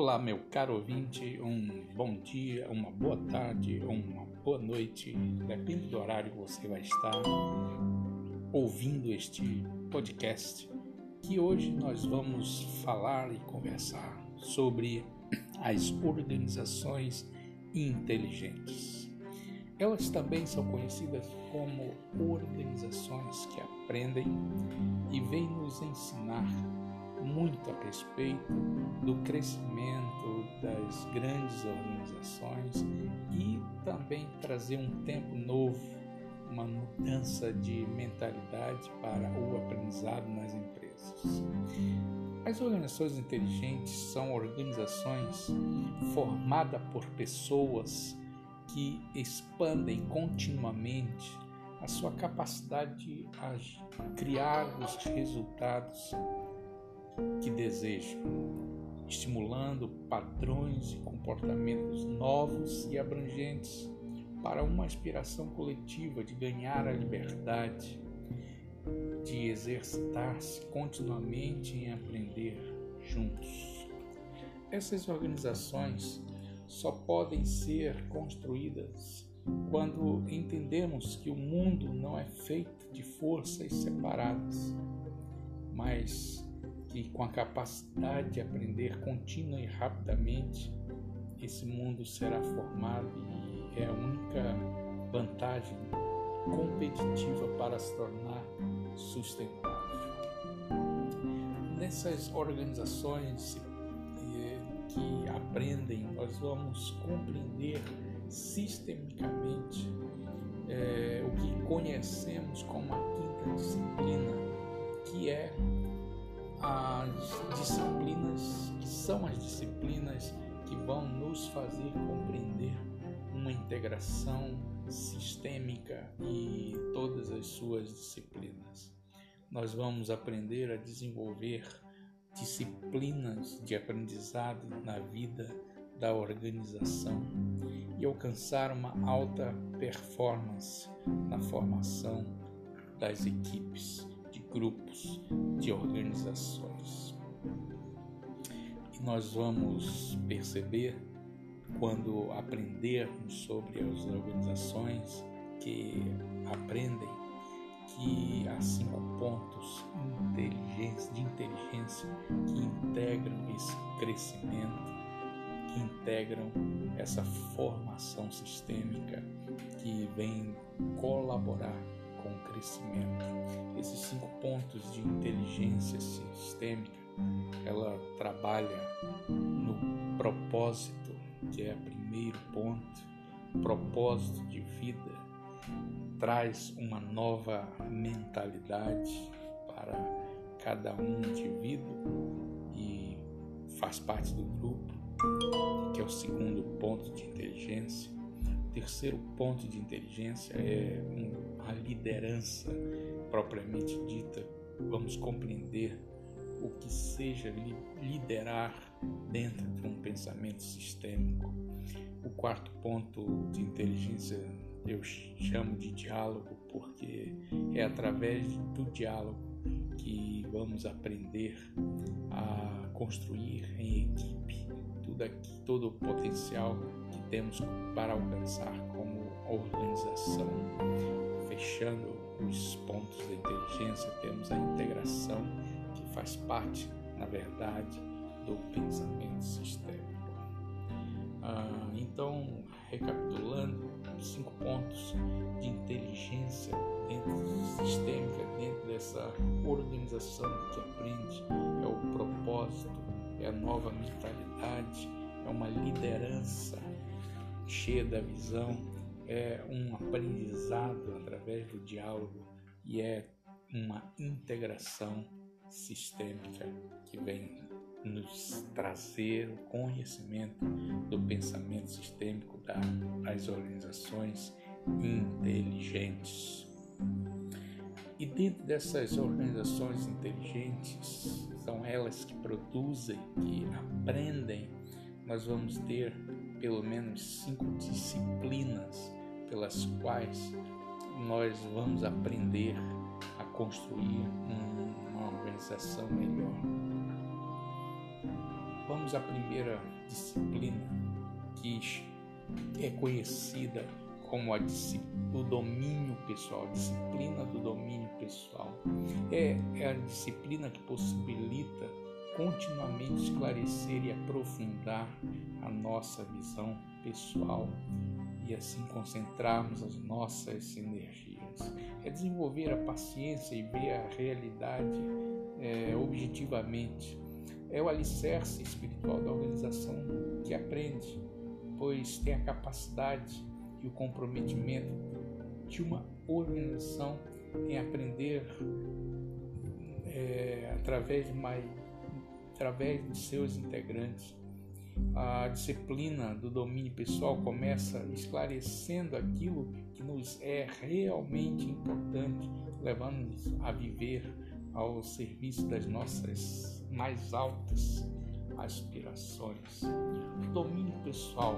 Olá, meu caro ouvinte, um bom dia, uma boa tarde, uma boa noite, depende do horário que você vai estar ouvindo este podcast. Que hoje nós vamos falar e conversar sobre as organizações inteligentes. Elas também são conhecidas como organizações que aprendem e vêm nos ensinar muito a respeito do crescimento das grandes organizações e também trazer um tempo novo, uma mudança de mentalidade para o aprendizado nas empresas. As organizações inteligentes são organizações formadas por pessoas que expandem continuamente a sua capacidade de criar os resultados que desejam, estimulando padrões e comportamentos novos e abrangentes para uma aspiração coletiva de ganhar a liberdade, de exercitar-se continuamente em aprender juntos. Essas organizações só podem ser construídas quando entendemos que o mundo não é feito de forças separadas, mas que com a capacidade de aprender contínua e rapidamente, esse mundo será formado e é a única vantagem competitiva para se tornar sustentável. Nessas organizações eh, que aprendem, nós vamos compreender sistemicamente é, o que conhecemos como a quinta disciplina, que é as disciplinas que são as disciplinas que vão nos fazer compreender uma integração sistêmica e todas as suas disciplinas. Nós vamos aprender a desenvolver disciplinas de aprendizado na vida da organização e alcançar uma alta performance na formação das equipes grupos, de organizações. E nós vamos perceber quando aprendermos sobre as organizações que aprendem que há cinco pontos de inteligência que integram esse crescimento, que integram essa formação sistêmica que vem colaborar com o crescimento. Esses cinco pontos de inteligência sistêmica, ela trabalha no propósito, que é o primeiro ponto, propósito de vida, traz uma nova mentalidade para cada um indivíduo e faz parte do grupo, que é o segundo ponto de inteligência terceiro ponto de inteligência é a liderança propriamente dita. Vamos compreender o que seja liderar dentro de um pensamento sistêmico. O quarto ponto de inteligência eu chamo de diálogo, porque é através do diálogo que vamos aprender a construir em equipe tudo aqui, todo o potencial temos para alcançar como organização. Fechando os pontos da inteligência, temos a integração, que faz parte, na verdade, do pensamento sistêmico. Ah, então, recapitulando, cinco pontos de inteligência dentro sistêmica, dentro dessa organização que aprende, é o propósito, é a nova mentalidade, é uma liderança cheia da visão, é um aprendizado através do diálogo e é uma integração sistêmica que vem nos trazer o conhecimento do pensamento sistêmico das organizações inteligentes. E dentro dessas organizações inteligentes, são elas que produzem, que aprendem, nós vamos ter pelo menos cinco disciplinas pelas quais nós vamos aprender a construir uma organização melhor. Vamos à primeira disciplina que é conhecida como a o domínio pessoal, a disciplina do domínio pessoal. É, é a disciplina que possibilita continuamente esclarecer e aprofundar a nossa visão pessoal e assim concentrarmos as nossas energias. É desenvolver a paciência e ver a realidade é, objetivamente. É o alicerce espiritual da organização que aprende, pois tem a capacidade e o comprometimento de uma organização em aprender é, através, de mais, através de seus integrantes. A disciplina do domínio pessoal começa esclarecendo aquilo que nos é realmente importante, levando-nos a viver ao serviço das nossas mais altas aspirações. O domínio pessoal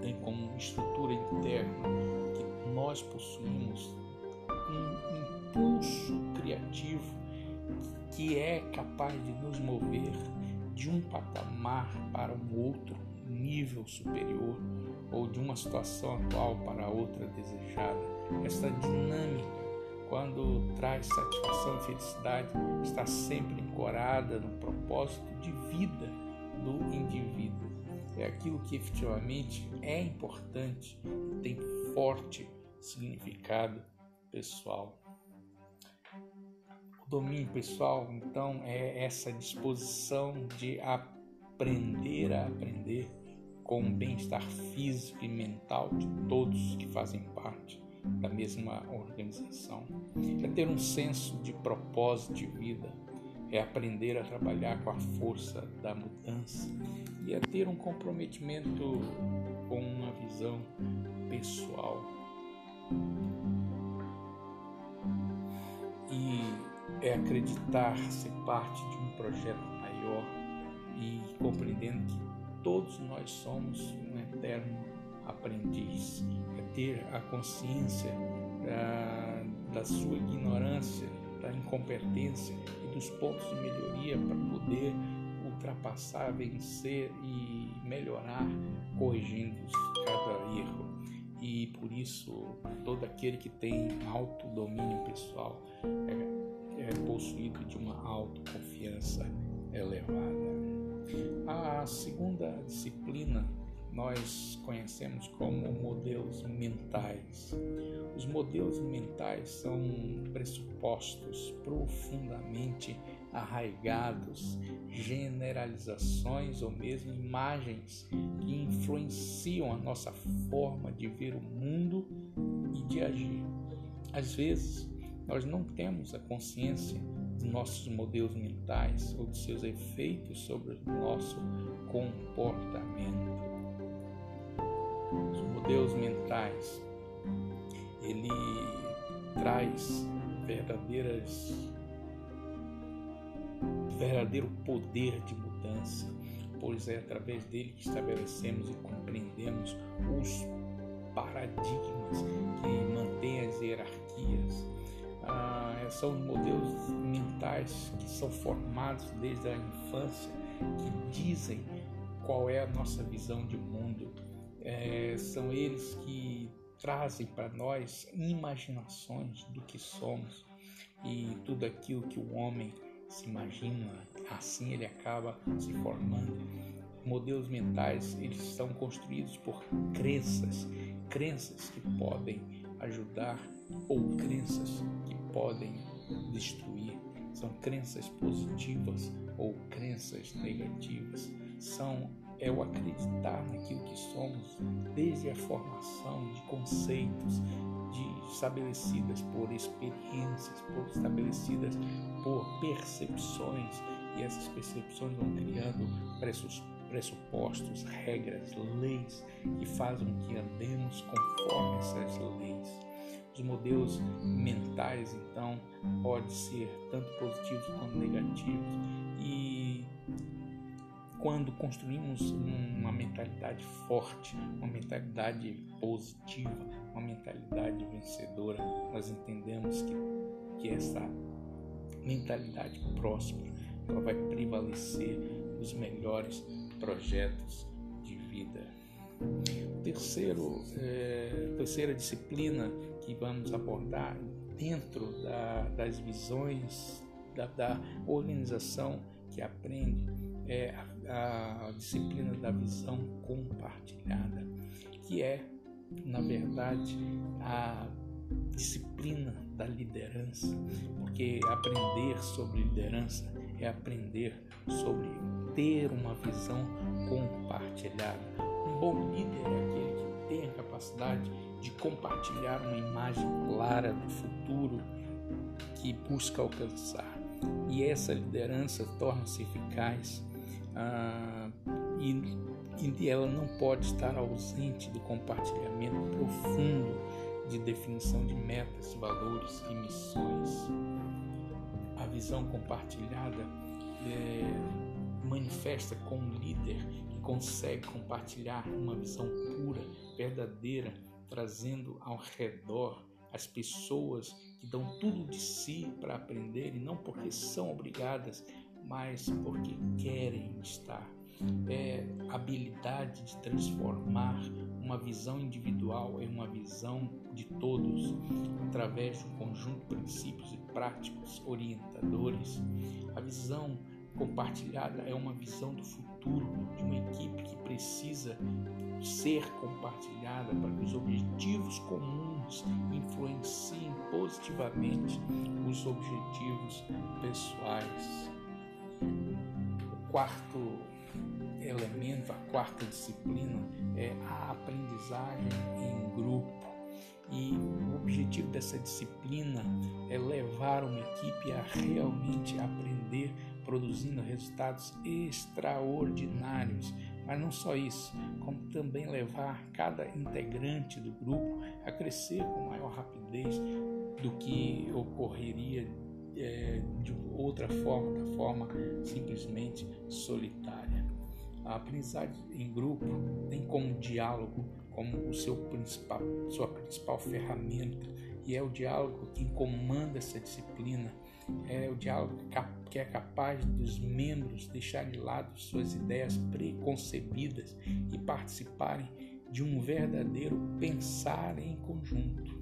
tem como estrutura interna que nós possuímos um impulso criativo que é capaz de nos mover de um patamar para um outro nível superior ou de uma situação atual para outra desejada. Essa dinâmica, quando traz satisfação e felicidade, está sempre ancorada no propósito de vida do indivíduo é aquilo que efetivamente é importante, tem forte significado pessoal. Domínio pessoal, então, é essa disposição de aprender a aprender com o bem-estar físico e mental de todos que fazem parte da mesma organização. É ter um senso de propósito de vida, é aprender a trabalhar com a força da mudança e a ter um comprometimento com uma visão pessoal. E é acreditar ser parte de um projeto maior e compreendendo que todos nós somos um eterno aprendiz. É ter a consciência da, da sua ignorância, da incompetência e dos pontos de melhoria para poder ultrapassar, vencer e melhorar, corrigindo cada erro. E por isso, todo aquele que tem alto domínio pessoal é, é possuído de uma autoconfiança elevada. A segunda disciplina nós conhecemos como modelos mentais. Os modelos mentais são pressupostos profundamente arraigados, generalizações ou mesmo imagens que influenciam a nossa forma de ver o mundo e de agir. Às vezes, nós não temos a consciência de nossos modelos mentais ou de seus efeitos sobre o nosso comportamento os modelos mentais, ele traz verdadeiras verdadeiro poder de mudança, pois é através dele que estabelecemos e compreendemos os paradigmas que mantêm as hierarquias. Ah, são os modelos mentais que são formados desde a infância, que dizem qual é a nossa visão de mundo, é, são eles que trazem para nós imaginações do que somos. E tudo aquilo que o homem se imagina, assim ele acaba se formando. Modelos mentais, eles são construídos por crenças, crenças que podem ajudar ou crenças que podem destruir. São crenças positivas ou crenças negativas. São é o acreditar naquilo que somos, desde a formação de conceitos de, estabelecidas por experiências, por, estabelecidas por percepções, e essas percepções vão criando pressupostos, regras, leis que fazem que andemos conforme essas leis. Os modelos mentais, então, podem ser tanto positivos quanto negativos. E quando construímos uma mentalidade forte, uma mentalidade positiva, uma mentalidade vencedora, nós entendemos que, que essa mentalidade próspera ela vai prevalecer os melhores projetos de vida. Terceiro, é, terceira disciplina que vamos abordar dentro da, das visões da, da, organização que aprende é a, a disciplina da visão compartilhada, que é, na verdade, a disciplina da liderança, porque aprender sobre liderança é aprender sobre ter uma visão compartilhada. Bom líder é aquele que tem a capacidade de compartilhar uma imagem clara do futuro que busca alcançar. E essa liderança torna-se eficaz ah, e, e ela não pode estar ausente do compartilhamento profundo de definição de metas, valores e missões. A visão compartilhada é, manifesta com líder consegue compartilhar uma visão pura, verdadeira, trazendo ao redor as pessoas que dão tudo de si para aprender e não porque são obrigadas, mas porque querem estar é habilidade de transformar uma visão individual em uma visão de todos através de um conjunto de princípios e práticas orientadores. A visão compartilhada é uma visão do futuro de uma equipe que precisa ser compartilhada para que os objetivos comuns influenciem positivamente os objetivos pessoais. O quarto elemento, a quarta disciplina, é a aprendizagem em grupo. E o objetivo dessa disciplina é levar uma equipe a realmente aprender, produzindo resultados extraordinários. Mas não só isso, como também levar cada integrante do grupo a crescer com maior rapidez do que ocorreria é, de outra forma, da forma simplesmente solitária. A aprendizagem em grupo tem como diálogo como o seu principal, sua principal ferramenta e é o diálogo que comanda essa disciplina. É o diálogo que é capaz dos membros deixar de lado suas ideias preconcebidas e participarem de um verdadeiro pensar em conjunto,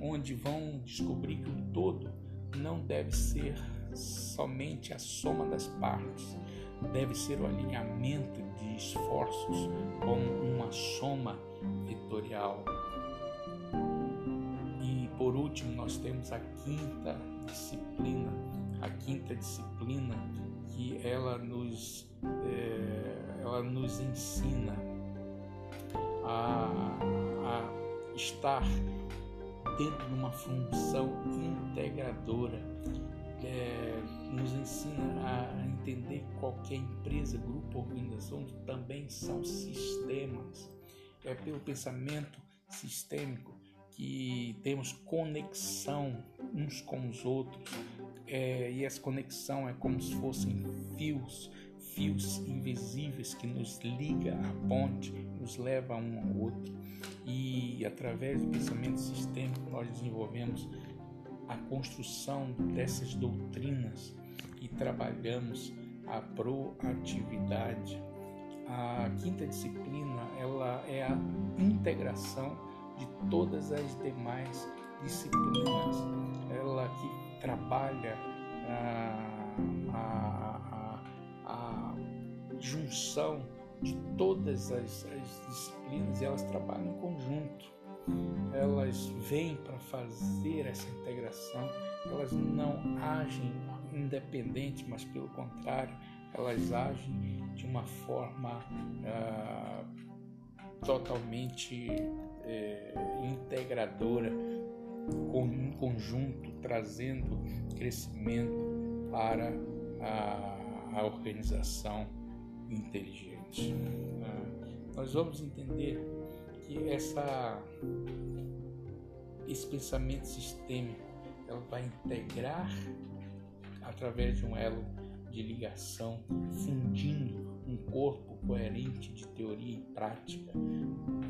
onde vão descobrir que o todo não deve ser somente a soma das partes, deve ser o alinhamento de esforços como uma soma vetorial. Por último, nós temos a quinta disciplina, a quinta disciplina que ela nos, é, ela nos ensina a, a estar dentro de uma função integradora é, nos ensina a entender que qualquer empresa, grupo, organização também são sistemas. É pelo pensamento sistêmico que temos conexão uns com os outros é, e essa conexão é como se fossem fios, fios invisíveis que nos liga à ponte, nos leva um ao outro e através do pensamento sistêmico nós desenvolvemos a construção dessas doutrinas e trabalhamos a proatividade. A quinta disciplina ela é a integração de todas as demais disciplinas. Ela que trabalha a, a, a, a junção de todas as, as disciplinas e elas trabalham em conjunto elas vêm para fazer essa integração, elas não agem independente, mas pelo contrário, elas agem de uma forma ah, totalmente eh, integradora, com um conjunto, trazendo crescimento para a, a organização inteligente. Ah, nós vamos entender que essa, esse pensamento sistêmico ela vai integrar através de um elo de ligação, fundindo um corpo coerente de teoria e prática.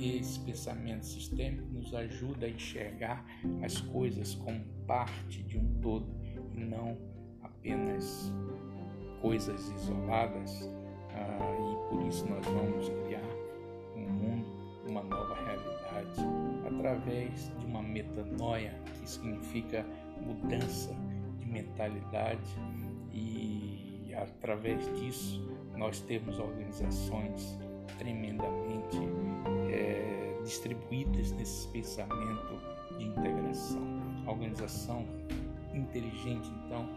Esse pensamento sistêmico nos ajuda a enxergar as coisas como parte de um todo e não apenas coisas isoladas ah, e por isso nós vamos criar um mundo, uma nova realidade através de uma metanoia que significa mudança de mentalidade através disso nós temos organizações tremendamente é, distribuídas nesse pensamento de integração. A organização inteligente, então,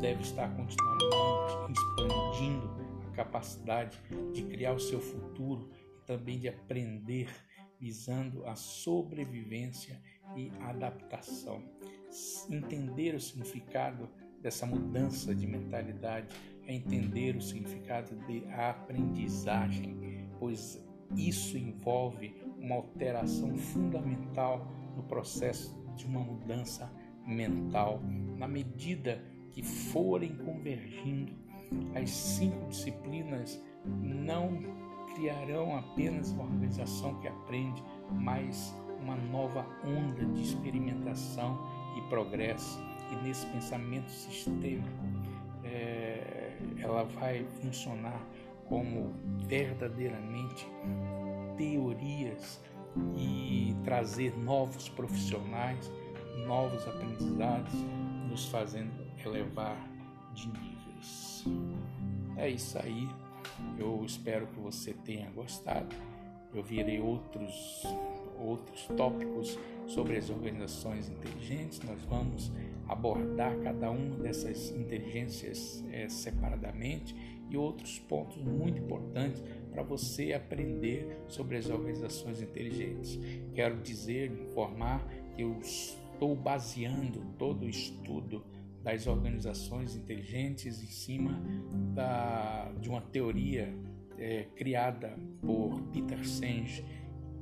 deve estar continuamente expandindo a capacidade de criar o seu futuro e também de aprender visando a sobrevivência e adaptação. Entender o significado dessa mudança de mentalidade é entender o significado de aprendizagem, pois isso envolve uma alteração fundamental no processo de uma mudança mental, na medida que forem convergindo as cinco disciplinas não criarão apenas uma organização que aprende, mas uma nova onda de experimentação e progresso. E nesse pensamento sistêmico, é, ela vai funcionar como verdadeiramente teorias e trazer novos profissionais, novos aprendizados, nos fazendo elevar de níveis. É isso aí. Eu espero que você tenha gostado. Eu virei outros outros tópicos sobre as organizações inteligentes. Nós vamos abordar cada uma dessas inteligências é, separadamente e outros pontos muito importantes para você aprender sobre as organizações inteligentes. Quero dizer, informar que eu estou baseando todo o estudo das organizações inteligentes em cima da, de uma teoria é, criada por Peter Senge,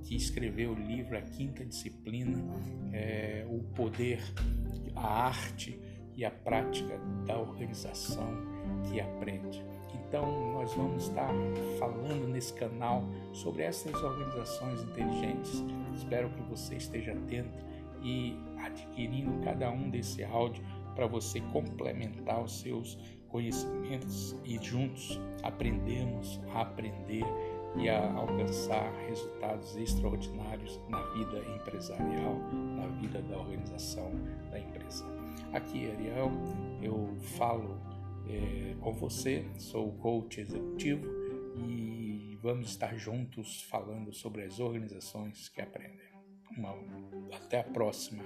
que escreveu o livro A Quinta Disciplina, é, o poder, a arte e a prática da organização que aprende. Então, nós vamos estar falando nesse canal sobre essas organizações inteligentes. Espero que você esteja atento e adquirindo cada um desse áudio para você complementar os seus conhecimentos e juntos aprendemos a aprender e a alcançar resultados extraordinários na vida empresarial, na vida da organização da empresa. Aqui, Ariel, eu falo é, com você, sou coach executivo e vamos estar juntos falando sobre as organizações que aprendem. Uma, até a próxima.